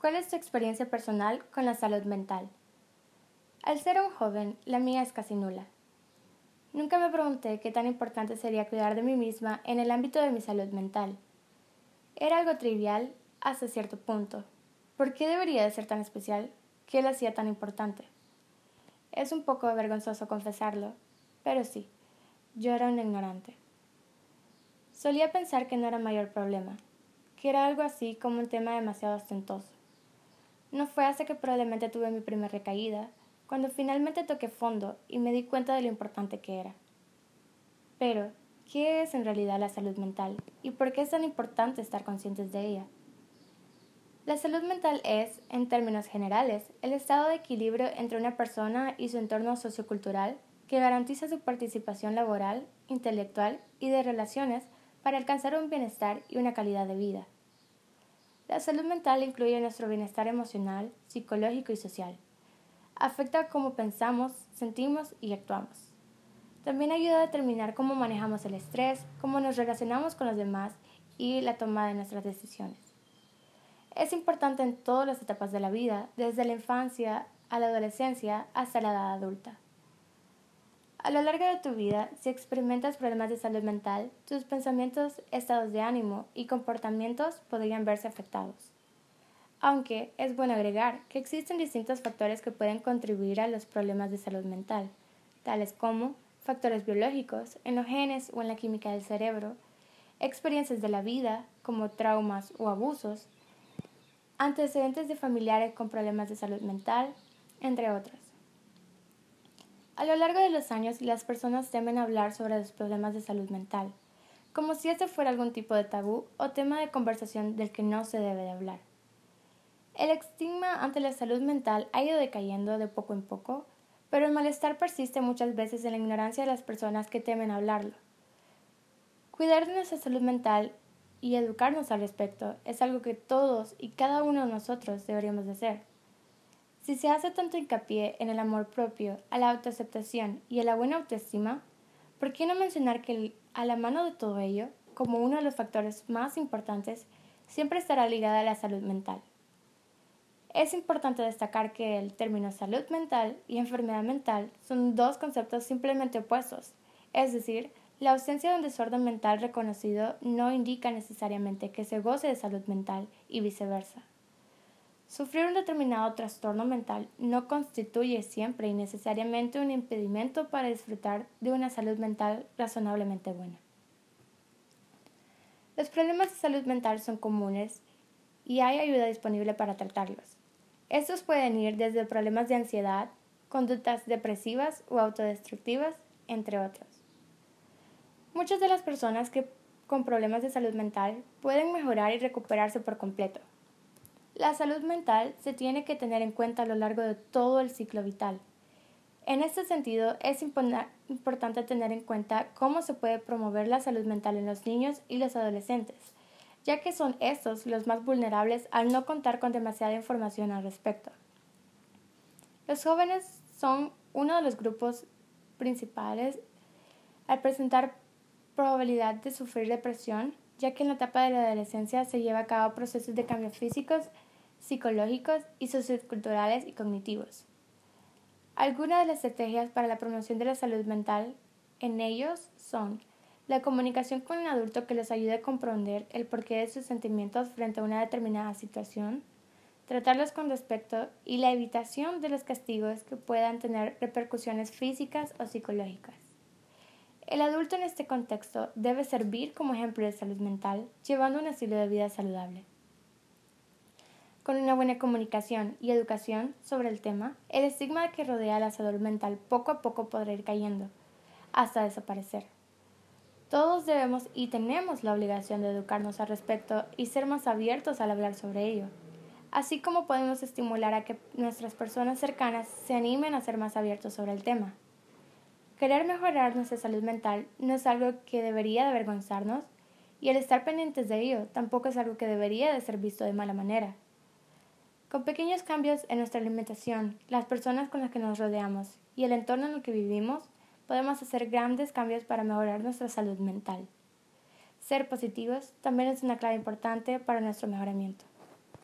¿Cuál es tu experiencia personal con la salud mental? Al ser un joven, la mía es casi nula. Nunca me pregunté qué tan importante sería cuidar de mí misma en el ámbito de mi salud mental. Era algo trivial hasta cierto punto. ¿Por qué debería de ser tan especial? ¿Qué lo hacía tan importante? Es un poco vergonzoso confesarlo, pero sí, yo era un ignorante. Solía pensar que no era mayor problema, que era algo así como un tema demasiado ostentoso. No fue hasta que probablemente tuve mi primera recaída, cuando finalmente toqué fondo y me di cuenta de lo importante que era. Pero, ¿qué es en realidad la salud mental y por qué es tan importante estar conscientes de ella? La salud mental es, en términos generales, el estado de equilibrio entre una persona y su entorno sociocultural que garantiza su participación laboral, intelectual y de relaciones para alcanzar un bienestar y una calidad de vida. La salud mental incluye nuestro bienestar emocional, psicológico y social. Afecta cómo pensamos, sentimos y actuamos. También ayuda a determinar cómo manejamos el estrés, cómo nos relacionamos con los demás y la toma de nuestras decisiones. Es importante en todas las etapas de la vida, desde la infancia a la adolescencia hasta la edad adulta. A lo largo de tu vida, si experimentas problemas de salud mental, tus pensamientos, estados de ánimo y comportamientos podrían verse afectados. Aunque es bueno agregar que existen distintos factores que pueden contribuir a los problemas de salud mental, tales como factores biológicos, en los genes o en la química del cerebro, experiencias de la vida, como traumas o abusos, antecedentes de familiares con problemas de salud mental, entre otros. A lo largo de los años, las personas temen hablar sobre los problemas de salud mental, como si este fuera algún tipo de tabú o tema de conversación del que no se debe de hablar. El estigma ante la salud mental ha ido decayendo de poco en poco, pero el malestar persiste muchas veces en la ignorancia de las personas que temen hablarlo. Cuidar de nuestra salud mental y educarnos al respecto es algo que todos y cada uno de nosotros deberíamos de hacer. Si se hace tanto hincapié en el amor propio, a la autoaceptación y a la buena autoestima, ¿por qué no mencionar que a la mano de todo ello, como uno de los factores más importantes, siempre estará ligada a la salud mental? Es importante destacar que el término salud mental y enfermedad mental son dos conceptos simplemente opuestos, es decir, la ausencia de un desorden mental reconocido no indica necesariamente que se goce de salud mental y viceversa. Sufrir un determinado trastorno mental no constituye siempre y necesariamente un impedimento para disfrutar de una salud mental razonablemente buena. Los problemas de salud mental son comunes y hay ayuda disponible para tratarlos. Estos pueden ir desde problemas de ansiedad, conductas depresivas o autodestructivas, entre otros. Muchas de las personas que con problemas de salud mental pueden mejorar y recuperarse por completo, la salud mental se tiene que tener en cuenta a lo largo de todo el ciclo vital. En este sentido, es importante tener en cuenta cómo se puede promover la salud mental en los niños y los adolescentes, ya que son estos los más vulnerables al no contar con demasiada información al respecto. Los jóvenes son uno de los grupos principales al presentar probabilidad de sufrir depresión, ya que en la etapa de la adolescencia se lleva a cabo procesos de cambio físicos, psicológicos y socioculturales y cognitivos. Algunas de las estrategias para la promoción de la salud mental en ellos son la comunicación con un adulto que les ayude a comprender el porqué de sus sentimientos frente a una determinada situación, tratarlos con respeto y la evitación de los castigos que puedan tener repercusiones físicas o psicológicas. El adulto en este contexto debe servir como ejemplo de salud mental, llevando un estilo de vida saludable. Con una buena comunicación y educación sobre el tema, el estigma que rodea la salud mental poco a poco podrá ir cayendo, hasta desaparecer. Todos debemos y tenemos la obligación de educarnos al respecto y ser más abiertos al hablar sobre ello, así como podemos estimular a que nuestras personas cercanas se animen a ser más abiertos sobre el tema. Querer mejorar nuestra salud mental no es algo que debería de avergonzarnos y el estar pendientes de ello tampoco es algo que debería de ser visto de mala manera. Con pequeños cambios en nuestra alimentación, las personas con las que nos rodeamos y el entorno en el que vivimos, podemos hacer grandes cambios para mejorar nuestra salud mental. Ser positivos también es una clave importante para nuestro mejoramiento.